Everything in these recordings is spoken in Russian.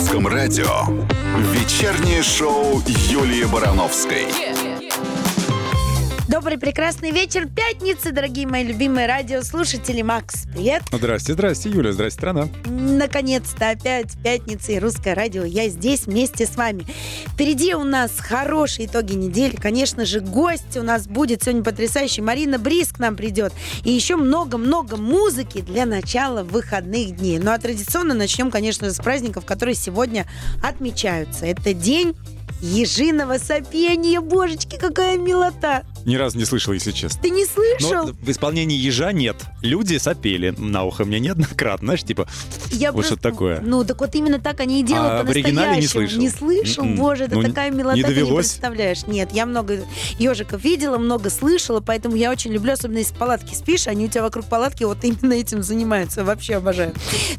русском радио. Вечернее шоу Юлии Барановской. Добрый прекрасный вечер пятницы, дорогие мои любимые радиослушатели. Макс, привет. Здрасте, здрасте, Юля, здрасте, страна. Наконец-то опять пятница и русское радио. Я здесь вместе с вами. Впереди у нас хорошие итоги недели. Конечно же, гость у нас будет сегодня потрясающий. Марина Брис к нам придет. И еще много-много музыки для начала выходных дней. Ну а традиционно начнем, конечно, с праздников, которые сегодня отмечаются. Это день ежиного сопения. Божечки, какая милота. Ни разу не слышал, если честно. Ты не слышал? Но в исполнении ежа нет. Люди сопели на ухо мне неоднократно. Знаешь, типа, Я вот просто- что такое. Ну, так вот именно так они и делают А в оригинале не слышал? Не слышал? М-м. Боже, это Ну, такая милота, не ты не довелось? представляешь. Нет, я много ежиков видела, много слышала, поэтому я очень люблю, особенно если в палатке спишь, они у тебя вокруг палатки вот именно этим занимаются. Вообще обожаю.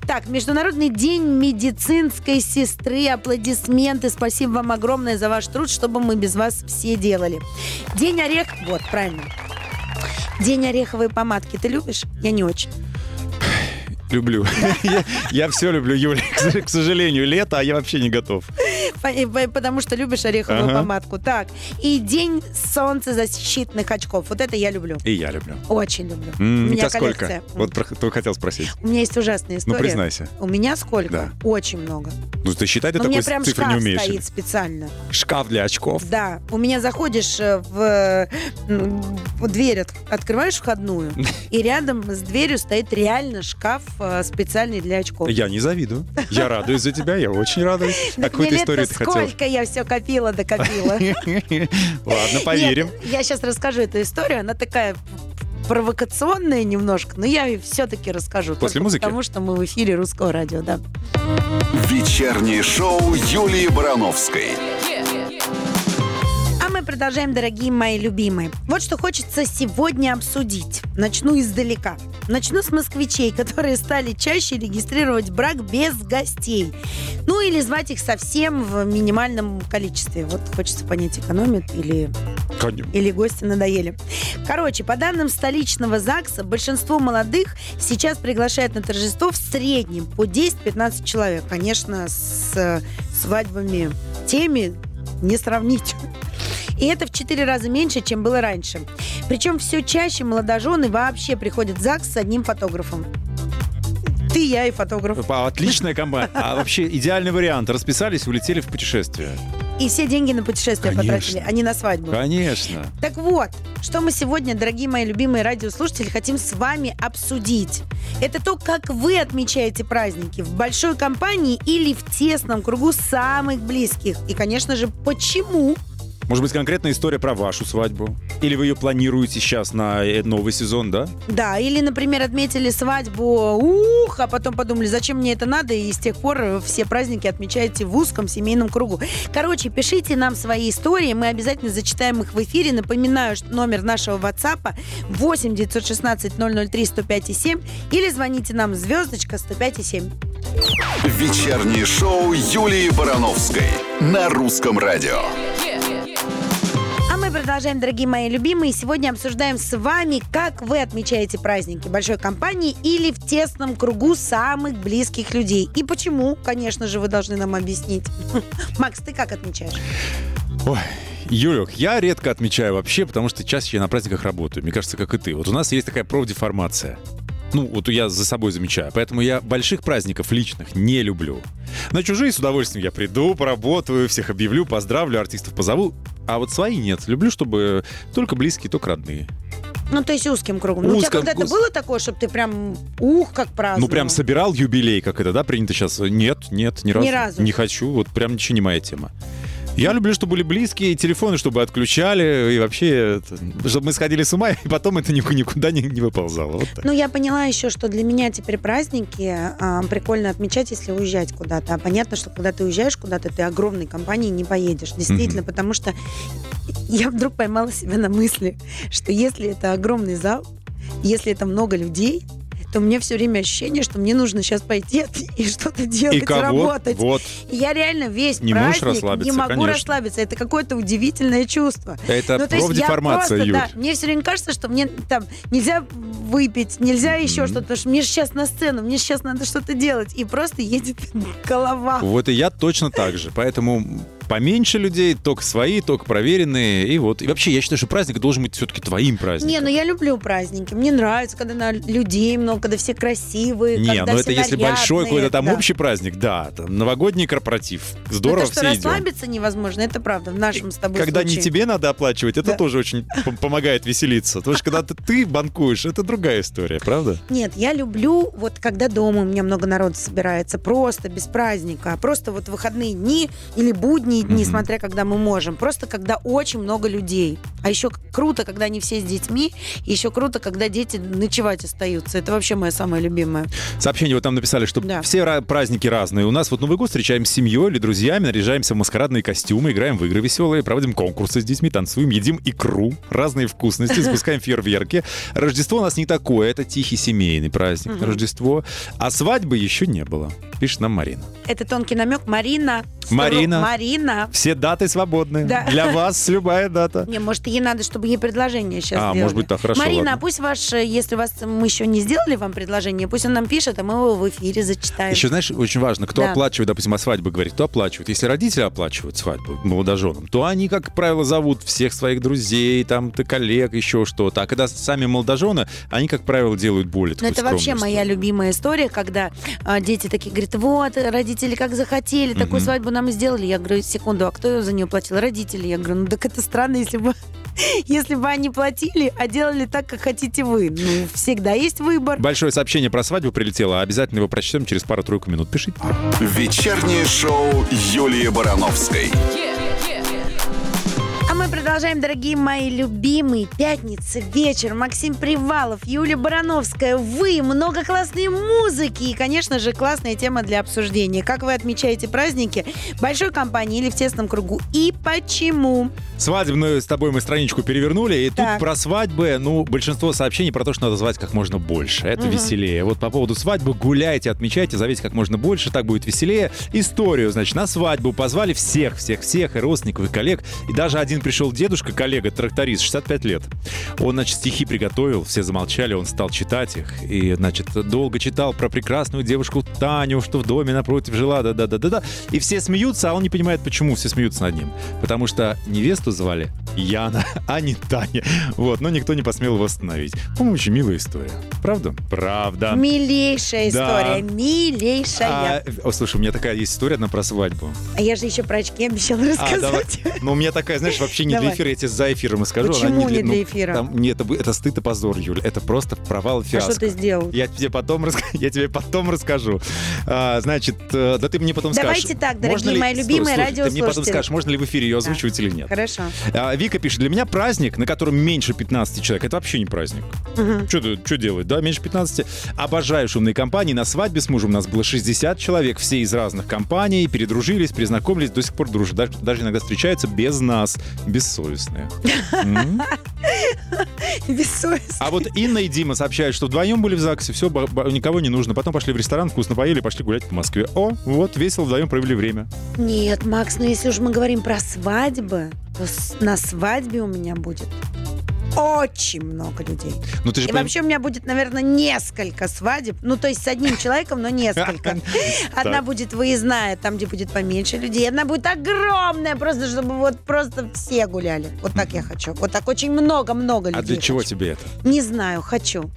Так, Международный день медицинской сестры. Аплодисменты. Спасибо вам огромное за ваш труд, чтобы мы без вас все делали. День орех... Вот, правильно. День ореховой помадки. Ты любишь? Я не очень. Люблю. Я- все люблю, Юля. К сожалению, лето, а я вообще не готов. По- по- Потому что любишь ореховую Ага. помадку. Так, и день солнцезащитных очков. Вот это я люблю. И я люблю. Очень люблю. М, У меня сколько? коллекция. Вот про- кто хотел спросить. У меня есть ужасная Ну, история. признайся. У меня сколько? Да. Очень много. Ну, ты считай, ты Но такой прям цифры не умеешь. стоит специально. Шкаф для очков. Да, у меня заходишь э, в, м, в дверь, от- открываешь входную, и рядом с дверью стоит реально шкаф э, специальный для очков. Я не завидую. Я радуюсь за тебя, я очень радуюсь. А Так какую мне ты историю лет-то ты хотел? сколько я все копила, докопила. Ладно, поверим. Нет, я сейчас расскажу эту историю. Она такая провокационная немножко, но я все-таки расскажу. После музыки? Потому что мы в эфире русского радио, да. Вечернее шоу Юлии Барановской. Мы продолжаем, дорогие мои любимые. Вот что хочется сегодня обсудить. Начну издалека. Начну с москвичей, которые стали чаще регистрировать брак без гостей. Ну или звать их совсем в минимальном количестве. Вот хочется понять, экономят или Конь- или гости надоели. Короче, по данным столичного ЗАГСа, большинство молодых сейчас приглашают на торжество в среднем по 10-15 человек. Конечно, с э, свадьбами теми не сравнить. И это в 4 раза меньше, чем было раньше. Причем все чаще молодожены вообще приходят в ЗАГС с одним фотографом. Ты, я и фотограф. Отличная компания. А вообще идеальный вариант. Расписались, улетели в путешествие. И все деньги на путешествие Конечно. потратили, а не на свадьбу. Конечно. Так вот, что мы сегодня, дорогие мои любимые радиослушатели, хотим с вами обсудить. Это то, как вы отмечаете праздники в большой компании или в тесном кругу самых близких. И, конечно же, почему? Может быть, конкретная история про вашу свадьбу? Или вы ее планируете сейчас на э, новый сезон, да? Да, или, например, отметили свадьбу, ух, а потом подумали, зачем мне это надо, и с тех пор все праздники отмечаете в узком семейном кругу. Короче, пишите нам свои истории, мы обязательно зачитаем их в эфире. Напоминаю, что номер нашего WhatsApp 8 916 003 105 7 или звоните нам звездочка 105 7. Вечернее шоу Юлии Барановской на русском радио. Мы продолжаем, дорогие мои любимые. Сегодня обсуждаем с вами, как вы отмечаете праздники большой компании или в тесном кругу самых близких людей. И почему, конечно же, вы должны нам объяснить. Макс, ты как отмечаешь? Ой, Юлек, я редко отмечаю вообще, потому что чаще я на праздниках работаю. Мне кажется, как и ты. Вот у нас есть такая профдеформация. Ну, вот я за собой замечаю. Поэтому я больших праздников личных не люблю. На чужие с удовольствием я приду, поработаю, всех объявлю, поздравлю, артистов позову. А вот свои нет. Люблю, чтобы только близкие, только родные. Ну, то есть узким кругом. Ну, у тебя Узком- когда-то было такое, чтобы ты прям, ух, как праздновал? Ну, прям собирал юбилей, как это, да, принято сейчас? Нет, нет, ни разу. Ни разу. Не хочу, вот прям ничего не моя тема. Я люблю, чтобы были близкие, телефоны, чтобы отключали, и вообще, это, чтобы мы сходили с ума, и потом это ни- никуда не, не выползало. Вот так. Ну, я поняла еще, что для меня теперь праздники а, прикольно отмечать, если уезжать куда-то. А понятно, что когда ты уезжаешь куда-то, ты огромной компанией не поедешь. Действительно, потому что я вдруг поймала себя на мысли, что если это огромный зал, если это много людей, то мне все время ощущение, что мне нужно сейчас пойти и что-то делать, И кого? работать. Вот. И я реально весь Не праздник расслабиться, не могу конечно. расслабиться. Это какое-то удивительное чувство. Это Ну, профдеформация, просто, Юль. да, мне все время кажется, что мне там нельзя выпить, нельзя еще что-то, потому что мне сейчас на сцену, мне сейчас надо что-то делать. И просто едет голова. Вот и я точно так же. Поэтому поменьше людей, только свои, только проверенные. И вот. И вообще, я считаю, что праздник должен быть все-таки твоим праздником. Не, ну я люблю праздники. Мне нравится, когда на людей много, когда все красивые. Не, когда ну это если большой какой-то там да. общий праздник, да, там новогодний корпоратив. Но Здорово, то, что все идем. расслабиться невозможно, это правда в нашем с тобой Когда случае. не тебе надо оплачивать, это Да. тоже очень помогает веселиться. Потому что когда ты, банкуешь, это другая история, правда? Нет, я люблю, вот когда дома у меня много народу собирается, просто без праздника, просто вот выходные дни или будние дни, Мгм. смотря когда мы можем, просто когда очень много людей. А еще круто, когда они все с детьми, и еще круто, когда дети ночевать остаются. Это вообще моя самая любимая. Сообщение вот там написали, что Да. все ра- праздники разные. У нас вот Новый год встречаем с семьей или друзьями, наряжаемся в маскарадные костюмы, играем в игры веселые, проводим конкурсы с детьми, танцуем, едим икру, разные вкусности, запускаем фейерверки. Рождество у нас не такое, это тихий семейный праздник. Рождество. А свадьбы еще не было, пишет нам Марина. Это тонкий намек. Марина. Марина. Марина. Все даты свободны. Да. Для вас любая дата. Не, может, ей надо, чтобы ей предложение сейчас А, сделали. может быть, так, хорошо, Марина, ладно. а пусть ваш, э, если вас мы еще не сделали вам предложение, пусть он нам пишет, а мы его в эфире зачитаем. Еще, знаешь, очень важно, кто Да. оплачивает, допустим, о свадьбе говорит, кто оплачивает. Если родители оплачивают свадьбу молодоженам, то они, как правило, зовут всех своих друзей, там, ты коллег, еще что-то. А когда сами молодожены, они, как правило, делают более такую это вообще моя любимая история, когда а, дети такие говорят, вот, родители как захотели, такую Мгм. свадьбу нам и сделали. Я говорю, секунду, а кто за нее платил? Родители. Я говорю, ну так это странно, если бы, если бы они платили, а делали так, как хотите вы. Ну, всегда есть выбор. Большое сообщение про свадьбу прилетело. Обязательно его прочтем через пару-тройку минут. Пишите. Вечернее шоу Юлии Барановской. Мы продолжаем, дорогие мои любимые. Пятница, вечер. Максим Привалов, Юлия Барановская. Вы, много классной музыки. И, конечно же, классная тема для обсуждения. Как вы отмечаете праздники? Большой компании или в тесном кругу? И почему? Свадебную с тобой мы страничку перевернули, и Так. тут про свадьбы, ну, большинство сообщений про то, что надо звать как можно больше. Это Мгм. веселее. Вот по поводу свадьбы гуляйте, отмечайте, зовите как можно больше, так будет веселее. Историю, значит, на свадьбу позвали всех, всех, всех, и родственников, и коллег. И даже один пришел дедушка, коллега, тракторист, 65 лет. Он, значит, стихи приготовил, все замолчали, он стал читать их. И, значит, долго читал про прекрасную девушку Таню, что в доме напротив жила, да-да-да-да-да. И все смеются, а он не понимает, почему все смеются над ним. Потому что невесту звали Яна, а не Таня. Вот, но никто не посмел его остановить. По-моему, очень милая история. Правда? Правда. Милейшая Да. история. Милейшая. А, о, слушай, у меня такая есть история одна про свадьбу. А я же еще про очки обещала А, давай. рассказать. Ну, у меня такая, знаешь, вообще не для эфира, я тебе за эфиром и скажу. Почему не ну, для эфира? там- нет, это, это стыд и позор, Юль. Это просто провал и А фиаско. что ты сделал? Я тебе потом, я тебе потом расскажу. А, значит, э, да ты мне потом Давайте скажешь. так, дорогие можно ли- мои Стой, любимые слушай, Ты мне потом скажешь, можно ли в эфире ее озвучивать или нет. Хорошо. А, Вика пишет, для меня праздник, на котором меньше 15 человек, это вообще не праздник. Мгм. Что делать, да, меньше 15? Обожаю шумные компании. На свадьбе с мужем у нас было 60 человек, все из разных компаний, передружились, признакомились, до сих пор дружат. Даже, даже иногда встречаются без нас, бессовестные. М? Бессовестно. А вот Инна и Дима сообщают, что вдвоем были в ЗАГСе, все, никого не нужно. Потом пошли в ресторан, вкусно поели, пошли гулять по Москве. О, вот, весело вдвоем провели время. Нет, Макс, ну если уж мы говорим про свадьбы, то на свадьбе у меня будет очень много людей. Ну ты же И поним- вообще у меня будет, наверное, несколько свадеб. Ну, то есть с одним человеком, но несколько. Одна будет выездная, там, где будет поменьше людей. Одна будет огромная, просто чтобы вот просто все гуляли. Вот так я хочу. Вот так очень много-много людей. А для чего тебе это? Не знаю, хочу.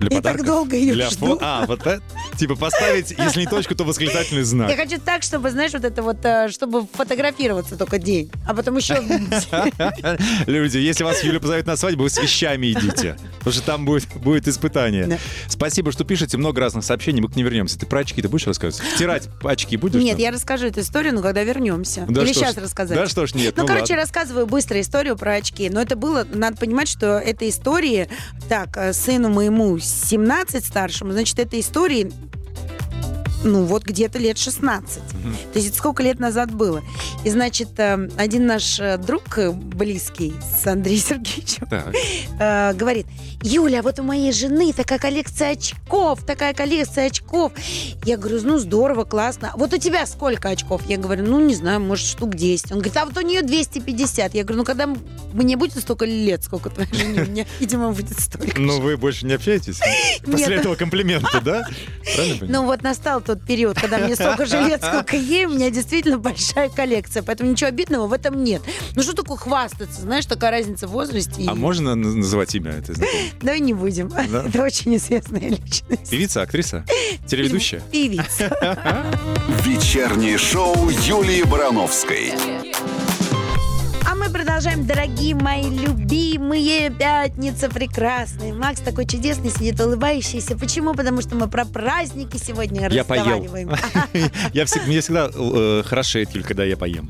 Для Я так долго ее Для жду. фо- А, вот это? Типа поставить, если не точку, то восклицательный Я знак. хочу так, чтобы, знаешь, вот это вот, э, чтобы фотографироваться только день, а потом еще... Люди, если вас Юля позовет на свадьбу, вы с вещами идите. Потому что там будет, будет испытание. Да. Спасибо, что пишете. Много разных сообщений. Мы к ним вернемся. Ты про очки ты будешь рассказывать? Втирать очки будешь? Нет, нам? я расскажу эту историю, но когда вернемся. Да Или что ж- сейчас рассказать. Да что ж нет, Ну, ну, короче, ладно. рассказываю быстро историю про очки. Но это было, надо понимать, что этой истории, так, э, сыну моему 17 старшему, значит, этой истории ну, вот где-то лет 16. Мгм. То есть это сколько лет назад было. И, значит, э, один наш э, друг э, близкий с Андреем Сергеевичем Так. говорит, Юля, вот у моей жены такая коллекция очков, такая коллекция очков. Я говорю, ну, здорово, классно. Вот у тебя сколько очков? Я говорю, ну, не знаю, может, штук 10. Он говорит, а вот у нее 250. Я говорю, ну, когда мне будет столько лет, сколько твоей жене, мне, видимо, будет столько. Ну, вы больше не общаетесь? После этого комплимента, да? Ну вот настал тот период, когда мне столько же лет, сколько ей, у меня действительно большая коллекция, поэтому ничего обидного в этом нет. Ну что такое хвастаться, знаешь, такая разница в возрасте. и- А можно н- называть имя этой знакомой? Давай не будем, Да? это очень известная личность. Певица, актриса? Телеведущая? Певица. Вечернее шоу Юлии Барановской. Продолжаем, дорогие мои любимые. Пятница прекрасная. Макс такой чудесный, сидит улыбающийся. Почему? Потому что мы про праздники сегодня Я поел. разговариваем. Я всег- Мне всегда э, хорошеет, Юль, когда я поем.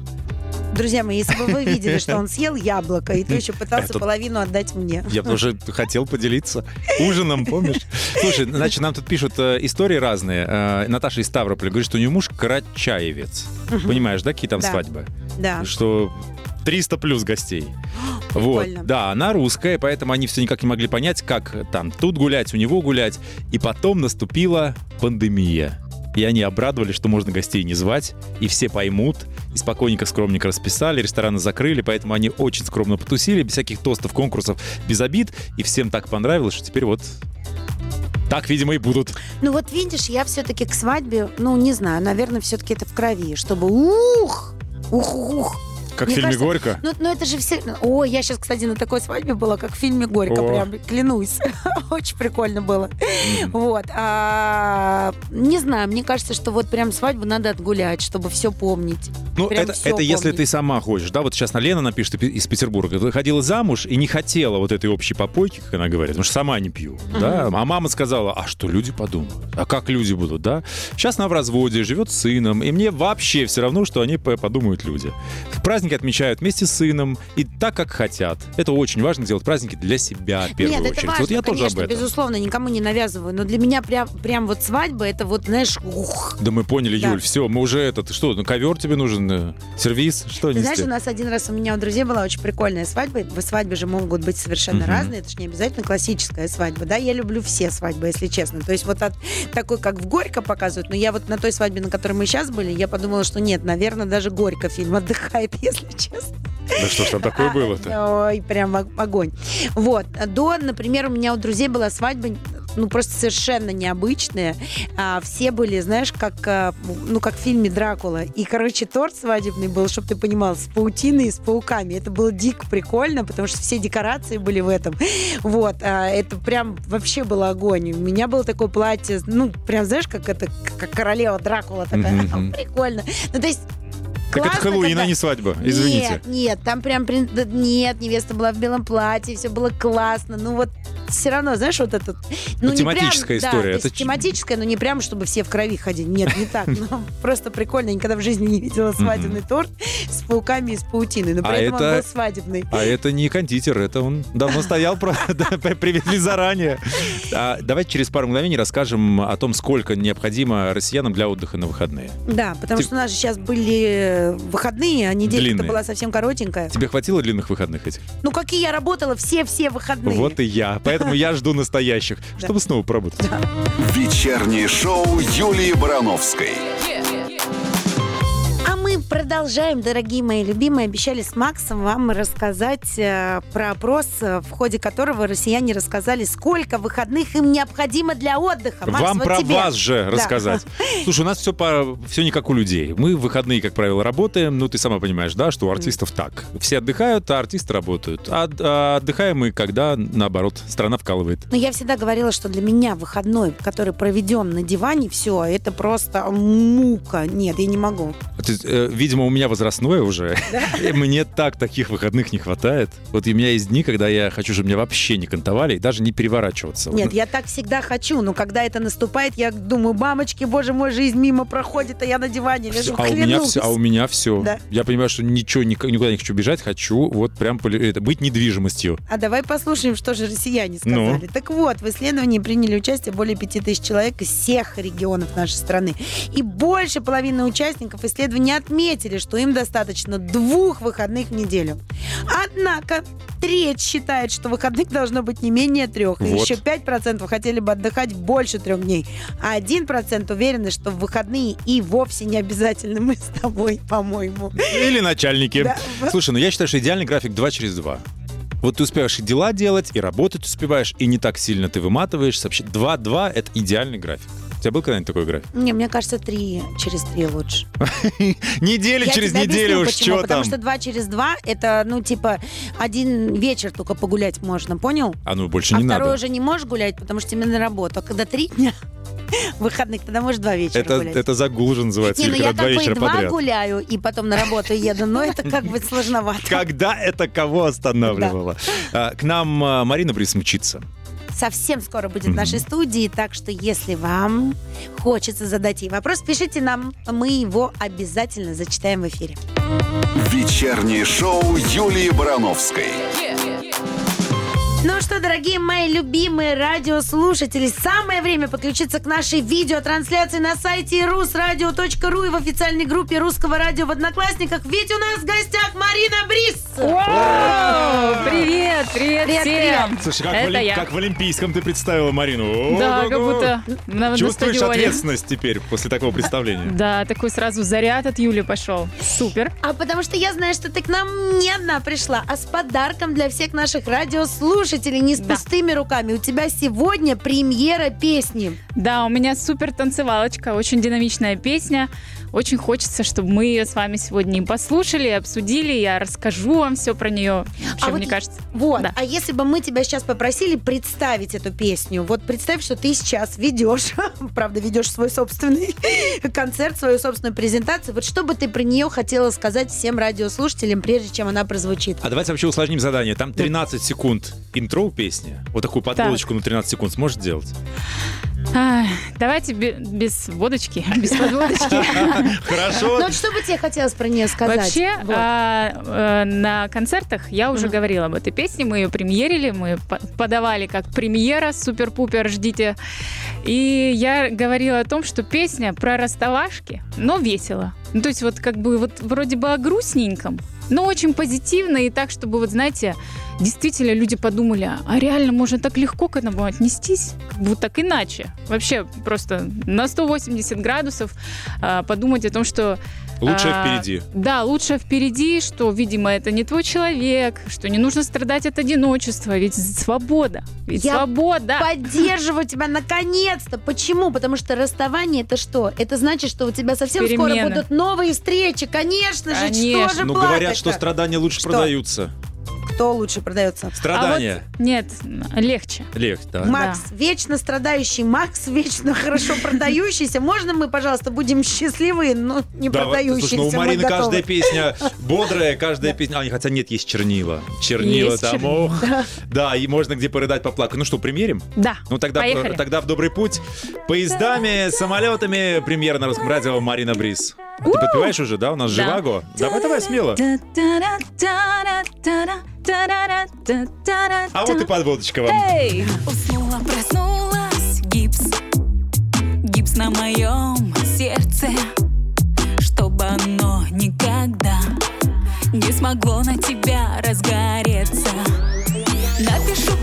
Друзья мои, если бы вы видели, что он съел яблоко, и то еще пытался Это- половину отдать мне. Я тоже хотел поделиться ужином, помнишь? Слушай, значит, нам тут пишут э, истории разные. Э, Наташа из Ставрополя говорит, что у нее муж карачаевец. Понимаешь, да, какие там Да. свадьбы? Да. Что 300 плюс гостей. Вот, Прикольно. да, она русская, поэтому они все никак не могли понять, как там тут гулять, у него гулять. И потом наступила пандемия. И они обрадовались, что можно гостей не звать, и все поймут, и спокойненько, скромненько расписали, рестораны закрыли, поэтому они очень скромно потусили, без всяких тостов, конкурсов, без обид, и всем так понравилось, что теперь вот так, видимо, и будут. Ну вот видишь, я все-таки к свадьбе, ну не знаю, наверное, все-таки это в крови, чтобы ух, ух, ух. Как в фильме кажется, «Горько». Ну, ну это же все... О, я сейчас, кстати, на такой свадьбе была, как в фильме «Горько», О. прям, клянусь. Очень прикольно было. Вот. А, не знаю, мне кажется, что вот прям свадьбу надо отгулять, чтобы все помнить. Ну, Прям это, если ты сама хочешь, да, вот сейчас на Лена напишет из Пе- из Петербурга, ты ходила замуж и не хотела вот этой общей попойки, как она говорит, потому что сама не пью, да, а мама сказала, а что люди подумают, а как люди будут, да, сейчас она в разводе, живет с сыном, и мне вообще все равно, что они по- подумают люди. Праздники отмечают вместе с сыном и так, как хотят. Это очень важно делать праздники для себя в первую Нет, очередь. это важно, вот я тоже конечно, об этом. безусловно, никому не навязываю. Но для меня прям, прям вот свадьба, это вот, знаешь, ух. Да мы поняли, Да. Юль, все, мы уже это, ты что, ну ковер тебе нужен, э, сервис, что Ты нести? знаешь, у нас один раз у меня у друзей была очень прикольная свадьба. В свадьбы же могут быть совершенно Мгм. разные. Это же не обязательно классическая свадьба. Да, я люблю все свадьбы, если честно. То есть вот от такой, как в Горько показывают. Но я вот на той свадьбе, на которой мы сейчас были, я подумала, что нет, наверное, даже Горько фильм отдыхает, если честно. Да что ж там такое А, было-то? Ой, прям огонь. Вот. До, например, у меня у друзей была свадьба, ну, просто совершенно необычная. А, все были, знаешь, как, а, ну, как в фильме «Дракула». И, короче, торт свадебный был, чтобы ты понимал, с паутиной и с пауками. Это было дико прикольно, потому что все декорации были в этом. Вот. А, это прям вообще был огонь. У меня было такое платье, ну, прям, знаешь, как это, как королева Дракула такая. Прикольно. Ну, то есть Так это Хэллоуин, когда- а не свадьба, извините. нет, нет, там прям нет, невеста была в белом платье, все было классно. Ну вот все равно, знаешь, вот этот. Ну, тематическая прям, история, Да, то это тематическая, но не прям, чтобы все в крови ходили. Нет, не так. Ну, просто прикольно. Я никогда в жизни не видела свадебный торт с пауками и с паутиной. Но при А этом это- он был свадебный. А это не кондитер, это он давно стоял, привезли заранее. А Давайте через пару мгновений расскажем о том, сколько необходимо россиянам для отдыха на выходные. Да, потому что у нас же сейчас были выходные, а неделька-то Длинные. была совсем коротенькая. Тебе хватило длинных выходных этих? Ну, какие я работала все-все выходные. Вот и я. Поэтому я жду настоящих, чтобы снова поработать. Вечернее шоу Юлии Барановской. Мы продолжаем, дорогие мои любимые. Обещали с Максом вам рассказать э, про опрос, э, в ходе которого россияне рассказали, сколько выходных им необходимо для отдыха. Макс, Вам вот про тебе. вас же Да. рассказать. Слушай, у нас все, по, все не как у людей. Мы в выходные, как правило, работаем. Ну, ты сама понимаешь, да, что у артистов так. Все отдыхают, а артисты работают. А, а отдыхаем мы, когда, наоборот, страна вкалывает. Но я всегда говорила, что для меня выходной, который проведен на диване, все, это просто мука. Нет, я не могу. А Ты э, видимо, у меня возрастное уже. И Мне так таких выходных не хватает. Вот у меня есть дни, когда я хочу, чтобы меня вообще не кантовали и даже не переворачиваться. Нет, я так всегда хочу, но когда это наступает, я думаю, мамочки, боже мой, жизнь мимо проходит, а я на диване лежу, а у меня все, а у меня все. Да. Я понимаю, что ничего ник- никуда не хочу бежать, хочу вот прям это, быть недвижимостью. А давай послушаем, что же россияне Ну? сказали. Так вот, в исследовании приняли участие более 5000 человек из всех регионов нашей страны. И больше половины участников исследования отметили, что им достаточно двух выходных в неделю. Однако треть считает, что выходных должно быть не менее трех. И Вот. еще 5% хотели бы отдыхать больше трех дней. А 1% уверены, что в выходные и вовсе не обязательно мы с тобой, по-моему. Или начальники. Да. Слушай, ну я считаю, что идеальный график 2 через 2. Вот ты успеваешь и дела делать, и работать успеваешь, и не так сильно ты выматываешься. Вообще 2-2 — это идеальный график. У тебя был когда-нибудь такой график? Не, мне кажется, три через три лучше. Неделю Я через тебе неделю объясню, уж почему. что Потому там. что два через два это, ну, типа, один вечер только погулять можно, понял? А ну больше а не второй надо. уже не можешь гулять, потому что тебе на работу. А когда три дня выходных, тогда можешь два вечера Это, гулять. это загул же называется, не, ну или я когда два как бы и вечера два подряд. гуляю, и потом на работу еду, но это как бы сложновато. Когда это кого останавливало? А, К нам а, Марина Брис мчится. Совсем скоро будет в нашей студии, так что если вам хочется задать ей вопрос, пишите нам, мы его обязательно зачитаем в эфире. Вечернее шоу Юлии Барановской. Ну что, дорогие мои любимые радиослушатели, самое время подключиться к нашей видеотрансляции на сайте rusradio.ru и в официальной группе Русского радио в Одноклассниках. Ведь у нас в гостях Марина Брис. Вау! Привет, привет, Привет, всем! Слушай, как, Это в, я. как в Олимпийском ты представила Марину. Да, как будто на, Чувствуешь ответственность теперь после такого представления? Да, такой сразу заряд от Юли пошел. Супер. А потому что я знаю, что ты к нам не одна пришла, а с подарком для всех наших радиослушателей, не с Да. пустыми руками. У тебя сегодня премьера песни. Да, у меня супер танцевалочка, очень динамичная песня. Очень хочется, чтобы мы ее с вами сегодня и послушали, и обсудили. Я расскажу вам все про нее. Вообще, А вот мне кажется. Вот. Да. А если бы мы тебя сейчас попросили представить эту песню, вот представь, что ты сейчас ведешь, правда, ведешь свой собственный концерт, свою собственную презентацию. Вот что бы ты про нее хотела сказать всем радиослушателям, прежде чем она прозвучит? А давайте вообще усложним задание. Там 13 секунд интро у песни. Вот такую подводочку на 13 секунд сможешь сделать? Ай, давайте бе- без водочки, без подводочки. Хорошо. Ну что бы тебе хотелось про нее сказать? Вообще, Вот. а, э, на концертах я уже говорила об этой песне, мы ее премьерили, мы по- подавали как премьера, супер-пупер, ждите. И я говорила о том, что песня про расставашки, но весело. Ну, то есть вот как бы вот вроде бы о грустненьком, но очень позитивно и так, чтобы вот знаете, действительно люди подумали, а реально можно так легко к этому отнестись, вот так иначе. Вообще просто на 180 градусов а, подумать о том, что Лучшее а, впереди. Да, лучше впереди, что, видимо, это не твой человек, что не нужно страдать от одиночества, ведь свобода, ведь Я свобода. Поддерживаю тебя наконец-то. Почему? Потому что расставание это что? Это значит, что у тебя совсем скоро Перемены. будут новые встречи. Конечно же, Конечно. что же Ну, говорят, что страдания лучше Что? продаются. Кто лучше продается? Страдания. А вот нет, легче. Лег, да. Макс, вечно страдающий, Макс, вечно хорошо продающийся. Можно мы, пожалуйста, будем счастливые, но не Да, вот, продающиеся? слушай, ну у Марины каждая песня бодрая, каждая песня... А, не, хотя нет, есть чернила. Чернила Есть там, чернила. ох. Да, и можно где порыдать, поплакать. Ну что, примерим? Да. Ну тогда, Поехали. тогда в добрый путь. Поездами, самолетами. Премьера на русском радио Марина Брис. А Ты подпеваешь уже, да? У нас. Живаго. Давай, давай, смело. А вот и подводочка вам. Эй! Уснула, проснулась, гипс Гипс на моем сердце Чтобы оно никогда Не смогло на тебя разгореться Напишу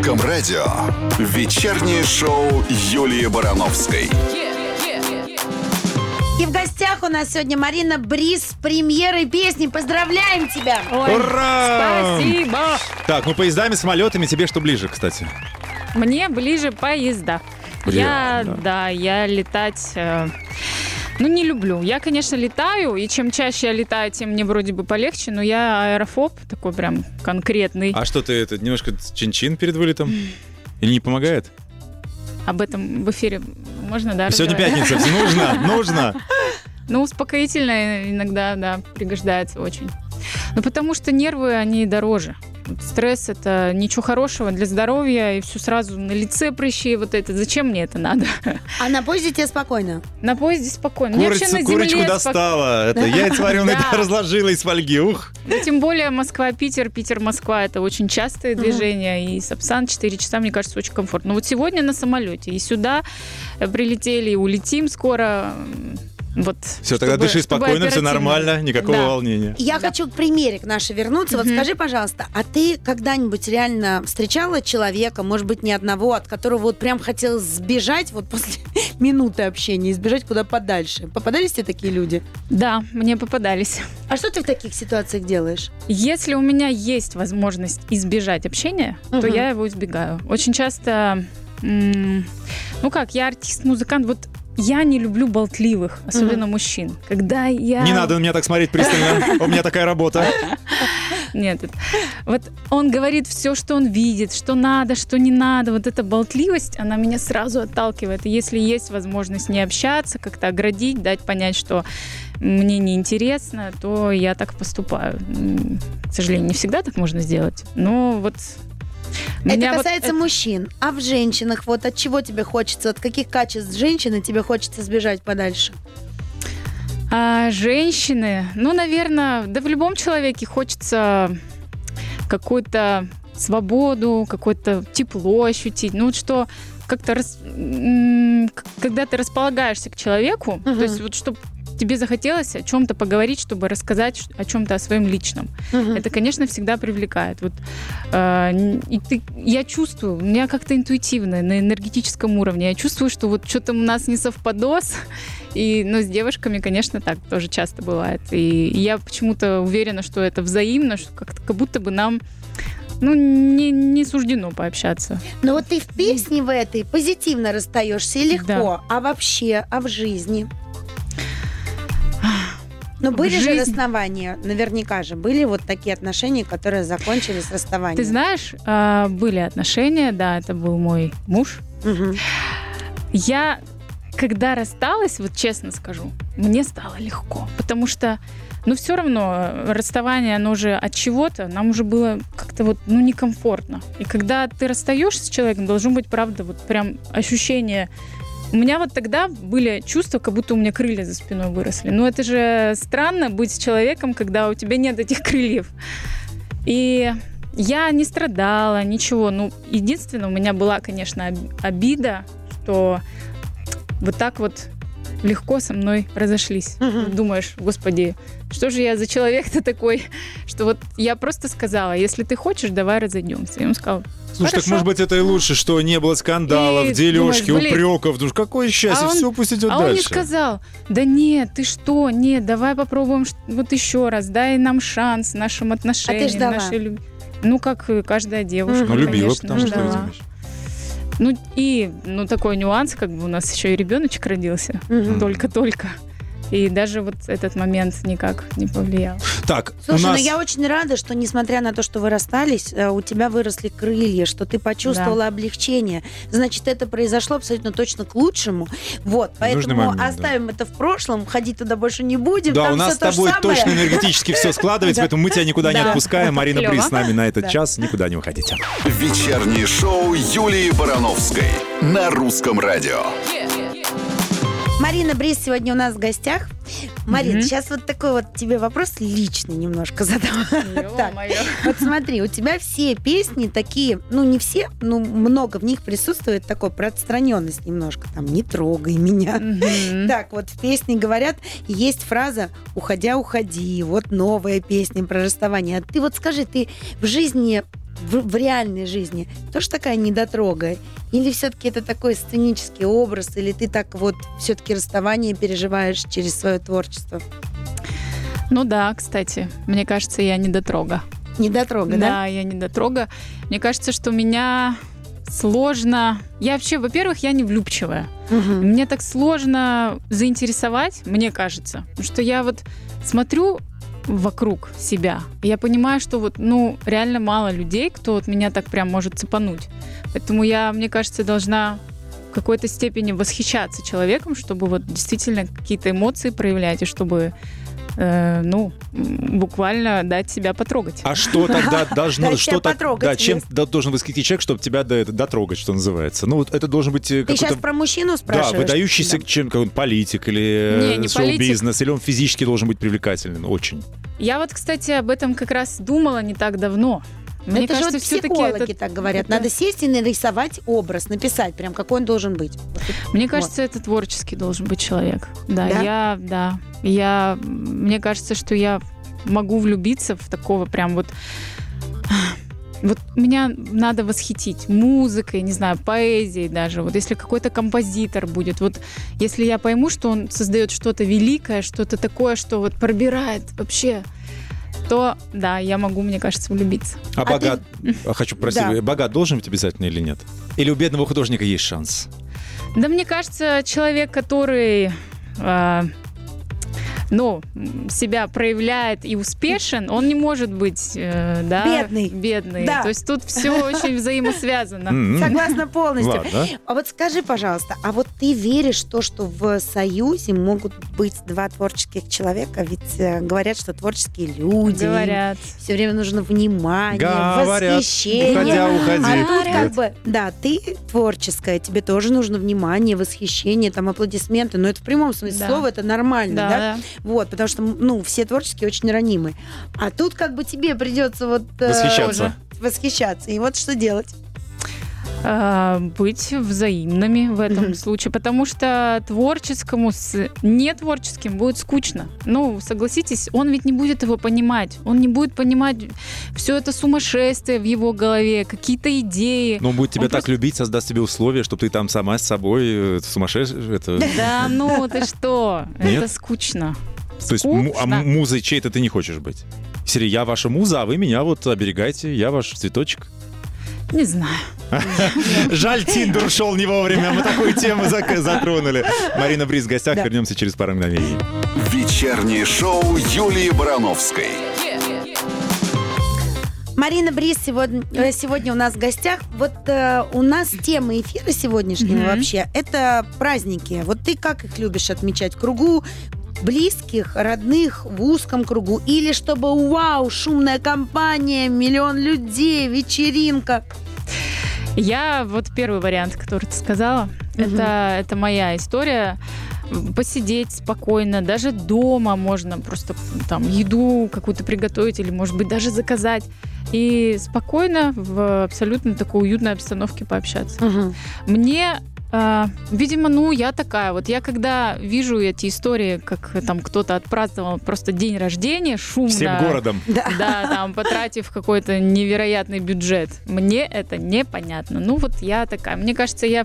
русском радио. Вечернее шоу Юлии Барановской. И в гостях у нас сегодня Марина Брис с премьерой песни. Поздравляем тебя! Ой, Ура! Спасибо! Так, ну поездами, самолетами тебе что ближе, кстати? Мне ближе поезда. Я, Реально? да, я летать, э, ну, не люблю. Я, конечно, летаю, и чем чаще я летаю, тем мне вроде бы полегче, но я аэрофоб такой прям конкретный. А что ты это, немножко чин-чин перед вылетом? Или не помогает? Об этом в эфире можно, да? Сегодня пятница, нужно, нужно. Ну, успокоительное иногда, да, пригождается очень. Ну, потому что нервы, они дороже. Стресс — это ничего хорошего для здоровья, и все сразу на лице прыщи, вот это. Зачем мне это надо? А на поезде тебе спокойно? На поезде спокойно. Мне вообще Курицу, на курочку земле спок- достала. Это яйца вареные Да. разложила из фольги. Ух. Ну, тем более Москва-Питер, Питер-Москва — это очень частые движения, и Сапсан 4 часа, мне кажется, очень комфортно. Но вот сегодня на самолете, и сюда прилетели, и улетим скоро. Вот, Все, тогда чтобы- дыши чтобы спокойно, все нормально, никакого Да. волнения. Я Да. хочу к примере к нашей вернуться. Вот скажи, пожалуйста, а ты когда-нибудь реально встречала человека, может быть, не одного, от которого вот прям хотелось сбежать вот после минуты общения сбежать куда подальше? Попадались тебе такие люди? Да, мне попадались. А что ты в таких ситуациях делаешь? Если у меня есть возможность избежать общения, то я его избегаю. Очень часто, ну как, я артист, музыкант, вот я не люблю болтливых, особенно мужчин. Когда я... Не надо на меня так смотреть пристально. У меня такая работа. Нет, это- вот он говорит все, что он видит, что надо, что не надо. Вот эта болтливость, она меня сразу отталкивает. И если есть возможность не общаться, как-то оградить, дать понять, что мне неинтересно, то я так поступаю. К сожалению, не всегда так можно сделать. Но вот... меня это вот касается это- мужчин. А в женщинах вот от чего тебе хочется, от каких качеств женщины тебе хочется сбежать подальше? А женщины, ну, наверное, да в любом человеке хочется какую-то свободу, какое-то тепло ощутить. Ну, вот что как-то рас- когда ты располагаешься к человеку, Мгм. то есть вот чтобы тебе захотелось о чем-то поговорить, чтобы рассказать о чем-то о своем личном. Это, конечно, всегда привлекает. Вот, э, и ты, я чувствую, у меня как-то интуитивно, на энергетическом уровне, я чувствую, что вот что-то у нас не совпадос. И, ну, с девушками, конечно, так тоже часто бывает. И, и я почему-то уверена, что это взаимно, что как, как будто бы нам ну, не, не суждено пообщаться. Но вот ты в песне в этой позитивно расстаешься и легко, Да. а вообще, а в жизни? Но были же жизни- расставания, наверняка же. Были вот такие отношения, которые закончились расставанием. Ты знаешь, а, были отношения, да, это был мой муж. Мгм. Я, когда рассталась, вот честно скажу, мне стало легко, потому что, ну, все равно э, расставание, оно же от чего-то, нам уже было как-то вот, ну, некомфортно. И когда ты расстаешься с человеком, должно быть, правда, вот прям ощущение... У меня вот тогда были чувства, как будто у меня крылья за спиной выросли. Ну, это же странно быть человеком, когда у тебя нет этих крыльев. И я не страдала, ничего. Ну, единственное, у меня была, конечно, об- обида, что вот так вот легко со мной разошлись. Мгм. Думаешь, господи, что же я за человек-то такой, что вот я просто сказала, если ты хочешь, давай разойдемся. И он сказал, Слушай, так Хорошо. может быть это и лучше, что не было скандалов, И дележки, думаешь, упреков. Ну какое счастье, А он- все пусть идет а он не дальше. сказал, да нет, ты что, нет, давай попробуем вот еще раз, дай нам шанс нашим отношениям. А нашей любви». Ну, как каждая девушка, Ну, любила, конечно, потому что ждала. разумеешь. Ну, и, ну, такой нюанс, как бы у нас еще и ребеночек родился. Только-только. И даже вот этот момент никак не повлиял. Так, Слушай, у нас... ну я очень рада, что несмотря на то, что вы расстались, э, у тебя выросли крылья, что ты почувствовала облегчение. Значит, это произошло абсолютно точно к лучшему. Вот, поэтому момент, да. оставим это в прошлом, ходить туда больше не будем. Да, там у нас с то тобой самое. точно энергетически все складывается, Да. поэтому мы тебя никуда не Да. отпускаем. Марина. Брис с нами на этот Да. час. Никуда не уходите. Вечернее шоу Юлии Барановской на русском радио. Марина Брис сегодня у нас в гостях. Марин, Мгм. сейчас вот такой вот тебе вопрос личный немножко задам. Так, Вот смотри, у тебя все песни такие, ну не все, но много в них присутствует такой про отстраненность немножко, там «не трогай меня». Мгм. Так, вот в песне говорят, есть фраза «уходя, уходи», вот новая песня про расставание. А ты вот скажи, ты в жизни, в, в реальной жизни тоже такая недотрога? Или все-таки это такой сценический образ, или ты так вот все-таки расставание переживаешь через свое творчество? Ну да, кстати, мне кажется, я недотрога. Недотрога, да? Да, я недотрога. Мне кажется, что меня сложно... Я вообще, во-первых, я не влюбчивая. Мгм. Мне так сложно заинтересовать, мне кажется, что я вот смотрю вокруг себя, я понимаю, что вот, ну, реально мало людей, кто вот меня так прям может цепануть. Поэтому я, мне кажется, должна в какой-то степени восхищаться человеком, чтобы вот действительно какие-то эмоции проявлять, и чтобы, э, ну, буквально дать себя потрогать. А что тогда должно... Дать Что себя так, потрогать да, чем есть. да, должен восхитить человек, чтобы тебя до- дотрогать, что называется? Ну, вот это должен быть э, Ты сейчас какой-то... про мужчину Да, спрашиваешь? выдающийся Да. чем какой-нибудь политик или Не, э, не шоу-бизнес, или он физически должен быть привлекательным, очень. Я вот, кстати, об этом как раз думала не так давно. Мне это кажется, же вот все-таки психологи это так говорят. это- Надо сесть и нарисовать образ, написать прям, какой он должен быть. Мне кажется, это творческий должен быть человек. Да, Да? я, да, я, мне кажется, что я могу влюбиться в такого прям вот. Вот меня надо восхитить музыкой, не знаю, поэзией даже. Вот если какой-то композитор будет, вот если я пойму, что он создает что-то великое, что-то такое, что вот пробирает вообще, то да, я могу, мне кажется, влюбиться. А, А богат... а хочу просить, Да. богат должен быть обязательно или нет? Или у бедного художника есть шанс? Да, мне кажется, человек, который а, ну, себя проявляет и успешен, он не может быть э, да, Бедный. бедный. Да. То есть тут все очень взаимосвязано. Согласна полностью. Ладно. А вот скажи, пожалуйста, а вот ты веришь в то, что в союзе могут быть два творческих человека? Ведь э, говорят, что творческие люди. Говорят. Все время нужно внимание, Говорят, восхищение. уходя, уходи. А тут Нет. как бы, да, ты творческая, тебе тоже нужно внимание, восхищение, там аплодисменты, но это в прямом смысле Да. слова, это нормально, да. Вот, потому что, ну, все творческие очень ранимы. А тут как бы тебе придется вот... э, Восхищаться. восхищаться. И вот что делать? А, быть взаимными в этом Мгм. случае, потому что творческому с нетворческим будет скучно. Ну, согласитесь, он ведь не будет его понимать. Он не будет понимать все это сумасшествие в его голове, какие-то идеи. Но он будет тебя Он так просто- любить, создаст тебе условия, чтобы ты там сама с собой э, сумасшедший. Это... Да ну ты что? Это скучно. То есть а музой чей-то ты не хочешь быть? Сири, я ваша муза, а вы меня вот оберегайте, я ваш цветочек. Не знаю. Жаль, Тиндер ушел не вовремя, мы такую тему затронули. Марина Бриз в гостях, Да. вернемся через пару мгновений. Вечернее шоу Юлии Барановской. Марина Брис сегодня, э, сегодня у нас в гостях. Вот э, у нас тема эфира сегодняшнего Мгм. вообще это праздники. Вот ты как их любишь отмечать? В кругу близких, родных, в узком кругу? Или чтобы вау, шумная компания, миллион людей, вечеринка? Я вот первый вариант, который ты сказала, Мгм. это, это моя история. Посидеть спокойно, даже дома можно просто там еду какую-то приготовить или, может быть, даже заказать. И спокойно в абсолютно такой уютной обстановке пообщаться. Мгм. Мне, видимо, ну, я такая. Вот я когда вижу эти истории, как там кто-то отпраздновал просто день рождения, шумно. Всем городом. Да. Да, там, потратив какой-то невероятный бюджет. Мне это непонятно. Ну, вот я такая. Мне кажется, я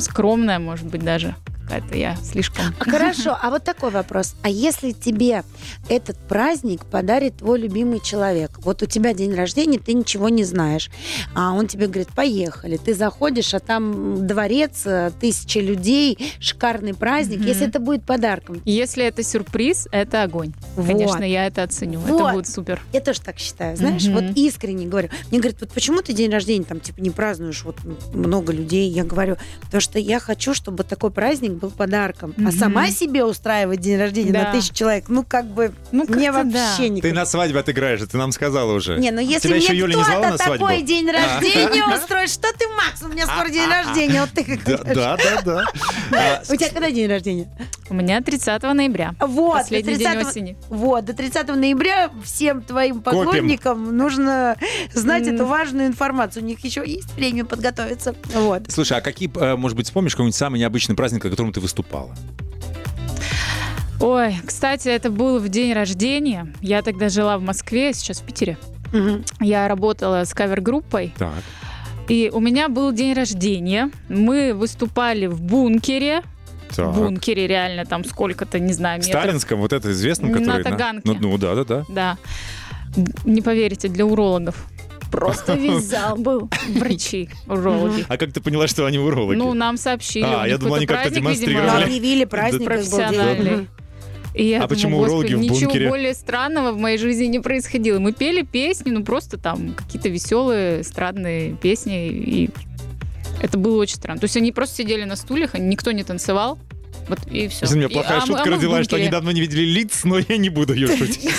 скромная, может быть, даже какая-то я слишком. А Хорошо, а вот такой вопрос. А если тебе этот праздник подарит твой любимый человек? Вот у тебя день рождения, ты ничего не знаешь. А он тебе говорит, поехали. Ты заходишь, а там дворец, э, тысячи людей, шикарный праздник. Мгм. Если это будет подарком. Если это сюрприз, это огонь. Вот. Конечно, я это оценю. Вот. Это будет супер. Я тоже так считаю, знаешь, Мгм. вот искренне говорю. Мне говорят, вот почему ты день рождения там типа не празднуешь, вот много людей. Я говорю, потому что я хочу, чтобы такой праздник был подарком. А Мгм. сама себе устраивать день рождения на Да. тысячу человек, ну как бы Ну, мне как-то вообще да. не Ты на свадьбе отыграешь, ты нам сказала уже. Не, ну если Тебя еще мне Юля не звала на свадьбу? такой день А. рождения устроит, что ты, Макс, у меня скоро день рождения, вот ты как Да, да, да. А, У тебя когда день рождения? У меня 30 ноября. Вот, до Последний день 30 осени. Вот, до 30 ноября всем твоим поклонникам нужно знать эту важную информацию. У них еще есть время подготовиться. Вот. Слушай, а какие, э, может быть, вспомнишь какой-нибудь самый необычный праздник, на котором ты выступала? Ой, кстати, это был в день рождения. Я тогда жила в Москве, сейчас в Питере. Мгм. Я работала с кавер-группой, Так. и у меня был день рождения. Мы выступали в бункере. так. В бункере реально там сколько-то, не знаю, В метров. Сталинском, вот это известном, На который... Таганке. Ну, ну, да, да, да. Да. Не поверите, для урологов. Просто весь зал был. Врачи, урологи. А как ты поняла, что они урологи? Ну, нам сообщили. А, у я них думал, они как-то демонстрировали. объявили праздник. профессиональный. И я А думаю, почему урологи «Господи, в ничего бункере?» более странного в моей жизни не происходило. Мы пели песни, ну просто там какие-то веселые, эстрадные песни, и это было очень странно. То есть они просто сидели на стульях, никто не танцевал, вот и все. Если у меня плохая шутка родилась, что они давно не видели лиц, но я не буду ее шутить.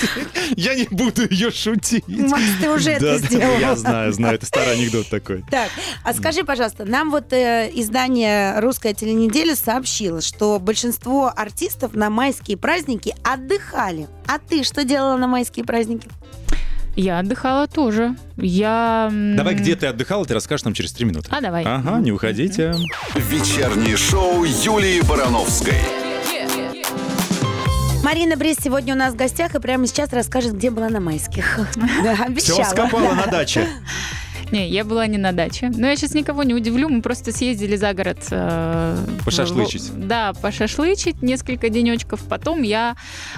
Я не буду ее шутить. Макс, ты уже это сделал. Я знаю, знаю, это старый анекдот такой. Так, а скажи, пожалуйста, нам вот э, издание «Русская теленеделя» сообщило, что большинство артистов на майские праздники отдыхали. А ты что делала на майские праздники? Я отдыхала тоже. Я... Давай, где ты отдыхала, ты расскажешь нам через три минуты. А, давай. Ага, не уходите. Вечернее шоу Юлии Барановской. Марина Брис сегодня у нас в гостях и прямо сейчас расскажет, где была на майских. Да, Все скопала на даче. Не, я была не на даче. Но я сейчас никого не удивлю. Мы просто съездили за город. э, Пошашлычить. в- Да, пошашлычить несколько денечков. Потом я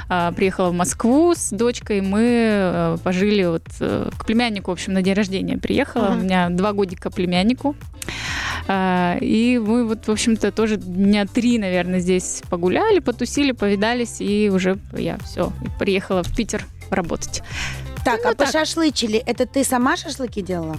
э, приехала в Москву с дочкой. Мы э, пожили вот э, к племяннику, в общем, на день рождения приехала. Ага. У меня два годика племяннику. А, И мы вот, в общем-то, тоже дня три, наверное, здесь погуляли, потусили, повидались, и уже я все, приехала в Питер работать. Так, Ну, а так. пошашлычили, это ты сама шашлыки делала?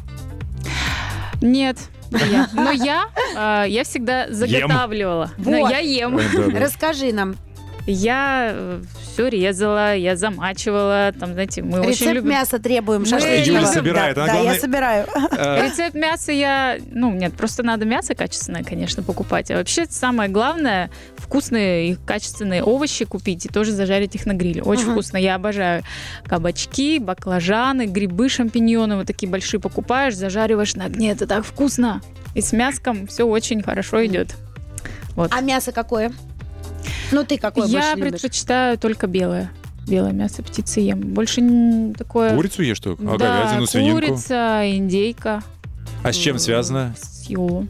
Нет, я. Но я, а, я всегда заготавливала. Но я ем. Расскажи нам. Я все резала, я замачивала, там, знаете, мы очень Рецепт любим... мяса требуем. Шашлычного. Юля собирает, Да, она да, главное- я собираю. Э, Рецепт мяса я... Ну, нет, просто надо мясо качественное, конечно, покупать. А вообще самое главное, вкусные и качественные овощи купить и тоже зажарить их на гриле. Очень Мгм. вкусно. Я обожаю кабачки, баклажаны, грибы, шампиньоны. Вот такие большие покупаешь, зажариваешь на огне. Это так вкусно. И с мяском все очень хорошо идет. Вот. А мясо какое? Ну, ты какое Я больше любишь? предпочитаю только белое. Белое мясо птицы ем. Больше такое... Курицу ешь что? А да, говядину, свининку? курица, индейка. А с чем связано? С юлом.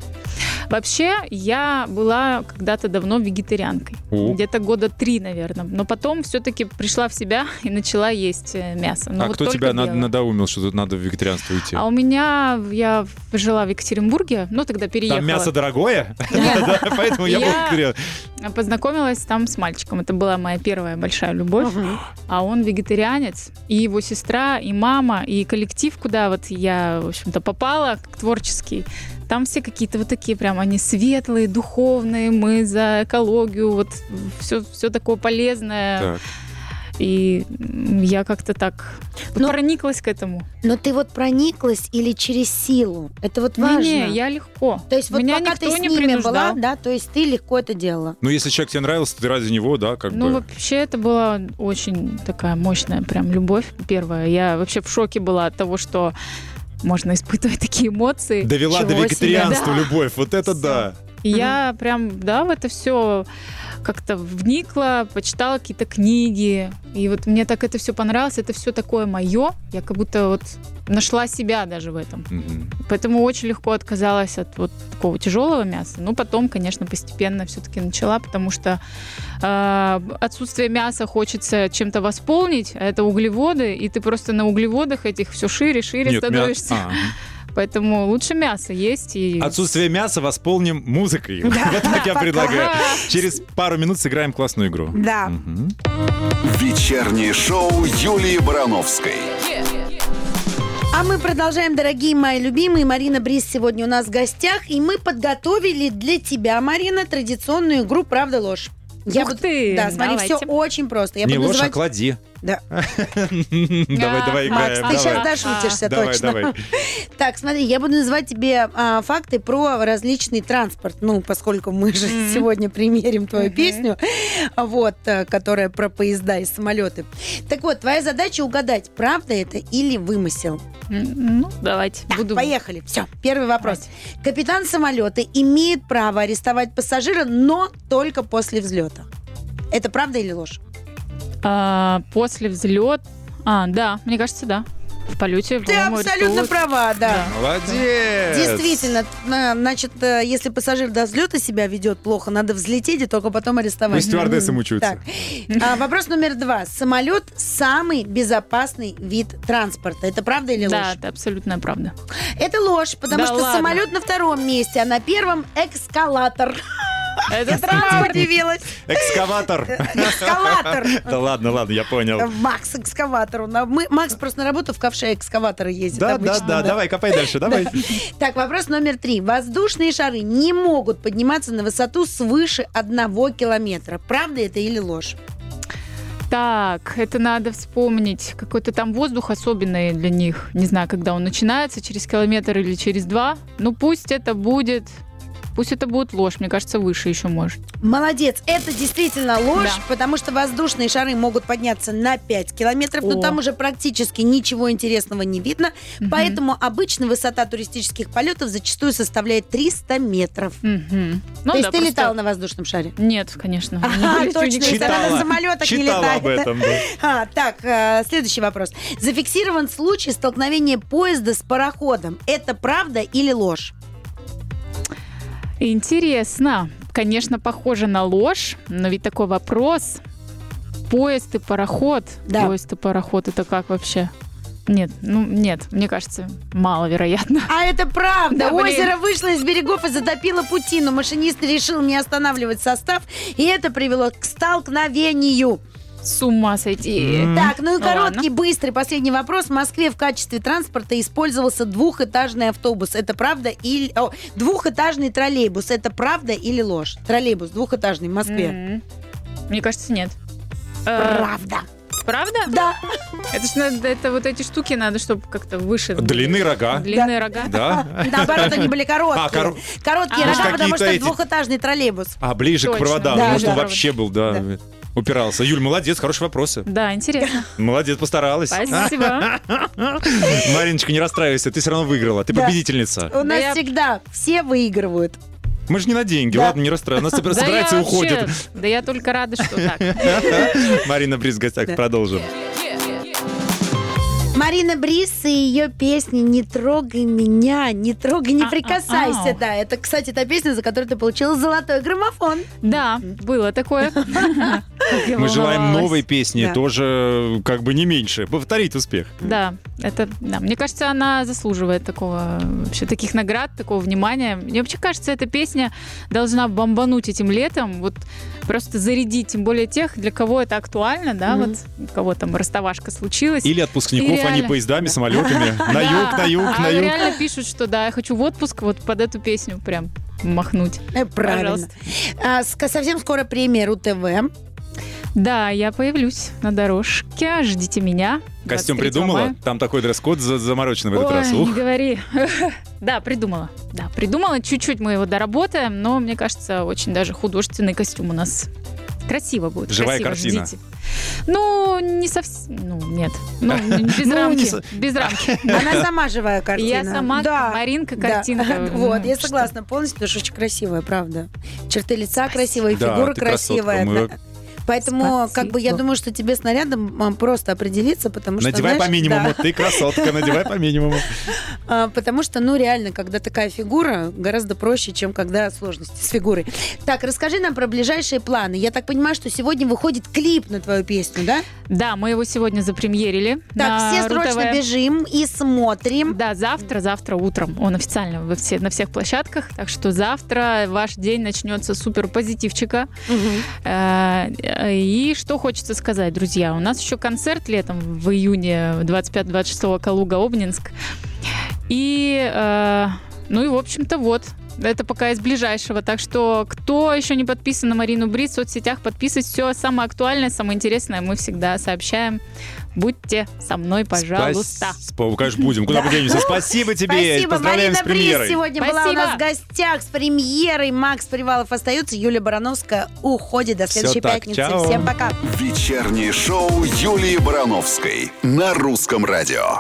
Вообще, я была когда-то давно вегетарианкой. О. Где-то года три, наверное. Но потом все-таки пришла в себя и начала есть э, мясо. Но А вот кто тебя над- белое. надоумил, что тут надо в вегетарианство уйти? А у меня, я жила в Екатеринбурге, ну тогда переехала. Там мясо дорогое? Поэтому я был вегетариан. Познакомилась там с мальчиком. Это была моя первая большая любовь. А он вегетарианец, и его сестра, и мама, и коллектив, куда вот я, в общем-то, попала, как творческий. Там все какие-то вот такие прям, они светлые, духовные, мы за экологию, вот все, все такое полезное. Так. И я как-то так Ну, прониклась к этому. Но ты вот прониклась или через силу? Это вот важно. Не-не, я легко. То есть вот Меня пока никто ты с не ними была, да, то есть ты легко это делала. Ну, если человек тебе нравился, ты ради него, да, как Ну, бы. вообще, это была очень такая мощная прям любовь первая. Я вообще в шоке была от того, что можно испытывать такие эмоции. Довела до Чего себе, вегетарианства да. любовь. Вот это Всё. да. И Я прям, да, в это все как-то вникла, почитала какие-то книги. И вот мне так это все понравилось. Это все такое мое. Я как будто вот нашла себя даже в этом. Мгм. Поэтому очень легко отказалась от вот такого тяжелого мяса. Ну, потом, конечно, постепенно все-таки начала, потому что э, отсутствие мяса хочется чем-то восполнить, а это углеводы, и ты просто на углеводах этих все шире, шире Нет, мя- становишься. А, мгм. Поэтому лучше мясо есть. И... Отсутствие мяса восполним музыкой. Вот так я предлагаю. Через пару минут сыграем классную игру. Да. Вечернее шоу Юлии Барановской. А мы продолжаем, дорогие мои любимые. Марина Брис сегодня у нас в гостях. И мы подготовили для тебя, Марина, традиционную игру «Правда ложь». Я Ух буду- ты, Да, смотри, давайте. все очень просто. Я Не буду ложь, а называть- клади. Да. Давай, давай Макс, ты сейчас дошутишься точно. Так, смотри, я буду называть тебе а, факты про различный транспорт. Ну, поскольку мы же сегодня примерим твою песню, вот, а, которая про поезда и самолеты. Так вот, твоя задача угадать, правда это или вымысел. Ну, давайте. Буду... Поехали. Все, первый вопрос. Капитан самолета имеет право арестовать пассажира, но только после взлета. Это правда или ложь? А, после взлет... А, да, мне кажется, да. В полете, Ты абсолютно арестовывают. права, да. Молодец. Действительно, на- значит, э, если пассажир до взлета себя ведет плохо, надо взлететь и только потом арестовать. Пусть стюардессы мучаются. Так. А, вопрос номер два. Самолет самый безопасный вид транспорта. Это правда или Да, ложь? это абсолютно правда. Это ложь, потому Да что ладно? самолет на втором месте, а на первом эскалатор. Это сама транспорт. удивилась. Экскаватор. Эскалатор. Да ладно, ладно, я понял. Макс экскаватор. Макс просто на работу в ковше экскаватора ездит Да, да, да, давай, копай дальше, давай. Так, вопрос номер три. Воздушные шары не могут подниматься на высоту свыше одного километра. Правда это или ложь? Так, это надо вспомнить. Какой-то там воздух особенный для них. Не знаю, когда он начинается, через километр или через два. Ну, пусть это будет... Пусть это будет ложь. Мне кажется, выше еще может. Молодец. Это действительно ложь, Да. потому что воздушные шары могут подняться на 5 километров, но О. там уже практически ничего интересного не видно. Мгм. Поэтому обычно высота туристических полетов зачастую составляет 300 метров. Мгм. Ну То есть да, ты просто- летал на воздушном шаре? Нет, конечно. Лечу точно, она на самолетах не читала летает. об этом, да. А, так, э, следующий вопрос. Зафиксирован случай столкновения поезда с пароходом. Это правда или ложь? Интересно. Конечно, похоже на ложь, но ведь такой вопрос. Поезд и пароход. Да. Поезд и пароход, это как вообще? Нет, ну нет, мне кажется, маловероятно. А это правда. Да, блин. Озеро вышло из берегов и затопило пути, но машинист решил не останавливать состав, и это привело к столкновению. С ума сойти. М. Так, ну и Ну короткий, быстрый последний вопрос. В Москве в качестве транспорта использовался двухэтажный автобус. Это правда или... о, двухэтажный троллейбус. Это правда или ложь? Троллейбус двухэтажный в Москве. М. Мне кажется, нет. Э, Правда. Правда? Да. Это ж надо, это вот эти штуки надо, чтобы как-то выше. Длинные рога. Длинные рога. Да? Наоборот, они были короткие. А, кор- Короткие А, рога, потому что эти- двухэтажный троллейбус. А, ближе к Точно. проводам. Да, Может, он да. вообще был, да, упирался. Юль, молодец, хорошие вопросы. Да, интересно. Молодец, постаралась. Спасибо. Мариночка, не расстраивайся, ты все равно выиграла. Ты победительница. У нас всегда все выигрывают. Мы же не на деньги, Да. ладно, не расстраивайся. Я собирается и уходит. Да я только рада, что так. Марина Бриз в гостях, Да. продолжим. Марина Брис и ее песни «Не трогай меня», «Не трогай, не прикасайся». а, а. Да, это, кстати, та песня, за которую ты получила золотой граммофон. Да, было такое. Мы желаем новой песни, тоже как бы не меньше. Повторить успех. Да, это, да, мне кажется, она заслуживает такого, вообще таких наград, такого внимания. Мне вообще кажется, эта песня должна бомбануть этим летом, вот просто зарядить, тем более тех, для кого это актуально, да, вот кого там расставашка случилась. Или отпускников, И они поездами, самолетами. На юг, на юг, А на юг. реально пишут, что да, я хочу в отпуск вот под эту песню прям махнуть. Э, Правильно. А, совсем скоро премия РУ-ТВ. Да, я появлюсь на дорожке, ждите меня. Костюм 23 придумала? мая. Там такой дресс-код за- замороченный в этот Ой, раз. не Ух. говори. Да, придумала. Да, придумала. Чуть-чуть мы его доработаем, но мне кажется, очень даже художественный костюм у нас Красиво будет. Живая красиво, картина. Ждите. Ну, не совсем. Ну, нет. Ну, без Ну, рамки. не со- Без рамки. Она сама живая картина. Я сама да. Маринка, Да. картинка. Вот, я согласна полностью, потому что очень красивая, правда. Черты лица красивые, фигура красивая. Поэтому, как бы, я Спасибо. думаю, что тебе с нарядом а, просто определиться, потому что, Надевай по знаешь, минимуму. да, Ты красотка, надевай по минимуму. а, потому что, ну, реально, когда такая фигура, гораздо проще, чем когда сложности с фигурой. Так, расскажи нам про ближайшие планы. Я так понимаю, что сегодня выходит клип на твою песню, да? Да, мы его сегодня запремьерили. Так, все срочно бежим и смотрим. Да, завтра, завтра утром. Он официально во все, на всех площадках. Так что завтра ваш день начнется супер позитивчика. И что хочется сказать, друзья, у нас еще концерт летом в июне 25-26 Калуга-Обнинск. И, э, ну и, в общем-то, вот. Это пока из ближайшего. Так что, кто еще не подписан на Марину Брис в соцсетях, подписывайтесь. Все самое актуальное, самое интересное мы всегда сообщаем. Будьте со мной, пожалуйста. Спа- Конечно, будем. Куда мы денемся? Спасибо тебе. Спасибо, Поздравляем Марина с премьерой. Брис сегодня была у нас в гостях с премьерой. Макс Привалов остается, Юлия Барановская уходит до следующей пятницы. чао. Всем пока. Вечернее шоу Юлии Барановской на русском радио.